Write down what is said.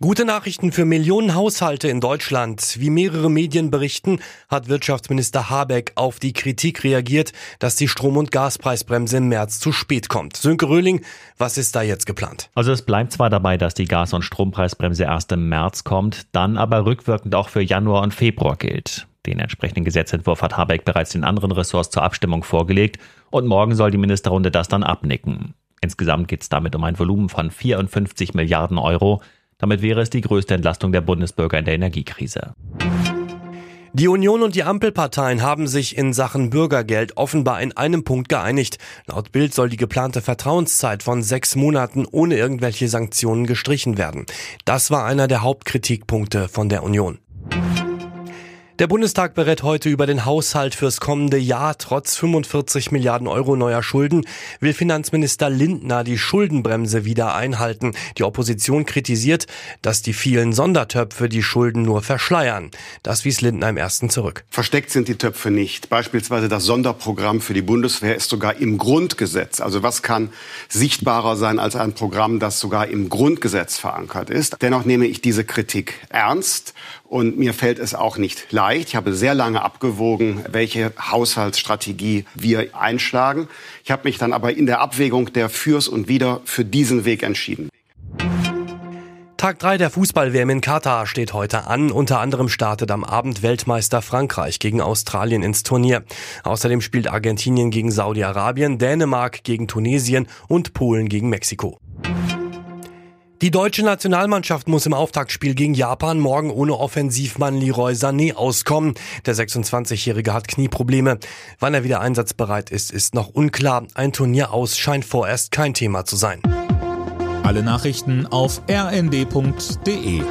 Gute Nachrichten für Millionen Haushalte in Deutschland. Wie mehrere Medien berichten, hat Wirtschaftsminister Habeck auf die Kritik reagiert, dass die Strom- und Gaspreisbremse im März zu spät kommt. Sönke Röhling, was ist da jetzt geplant? Also es bleibt zwar dabei, dass die Gas- und Strompreisbremse erst im März kommt, dann aber rückwirkend auch für Januar und Februar gilt. Den entsprechenden Gesetzentwurf hat Habeck bereits den anderen Ressorts zur Abstimmung vorgelegt und morgen soll die Ministerrunde das dann abnicken. Insgesamt geht es damit um ein Volumen von 54 Milliarden Euro. Damit wäre es die größte Entlastung der Bundesbürger in der Energiekrise. Die Union und die Ampelparteien haben sich in Sachen Bürgergeld offenbar in einem Punkt geeinigt. Laut Bild soll die geplante Vertrauenszeit von sechs Monaten ohne irgendwelche Sanktionen gestrichen werden. Das war einer der Hauptkritikpunkte von der Union. Der Bundestag berät heute über den Haushalt fürs kommende Jahr. Trotz 45 Milliarden Euro neuer Schulden will Finanzminister Lindner die Schuldenbremse wieder einhalten. Die Opposition kritisiert, dass die vielen Sondertöpfe die Schulden nur verschleiern. Das wies Lindner im ersten zurück. Versteckt sind die Töpfe nicht. Beispielsweise das Sonderprogramm für die Bundeswehr ist sogar im Grundgesetz. Also was kann sichtbarer sein als ein Programm, das sogar im Grundgesetz verankert ist? Dennoch nehme ich diese Kritik ernst und mir fällt es auch nicht leicht. Ich habe sehr lange abgewogen, welche Haushaltsstrategie wir einschlagen. Ich habe mich dann aber in der Abwägung der Fürs und Wider für diesen Weg entschieden. Tag 3 der Fußball-WM in Katar steht heute an. Unter anderem startet am Abend Weltmeister Frankreich gegen Australien ins Turnier. Außerdem spielt Argentinien gegen Saudi-Arabien, Dänemark gegen Tunesien und Polen gegen Mexiko. Die deutsche Nationalmannschaft muss im Auftaktspiel gegen Japan morgen ohne Offensivmann Leroy Sané auskommen. Der 26-Jährige hat Knieprobleme. Wann er wieder einsatzbereit ist, ist noch unklar. Ein Turnier aus scheint vorerst kein Thema zu sein. Alle Nachrichten auf rnd.de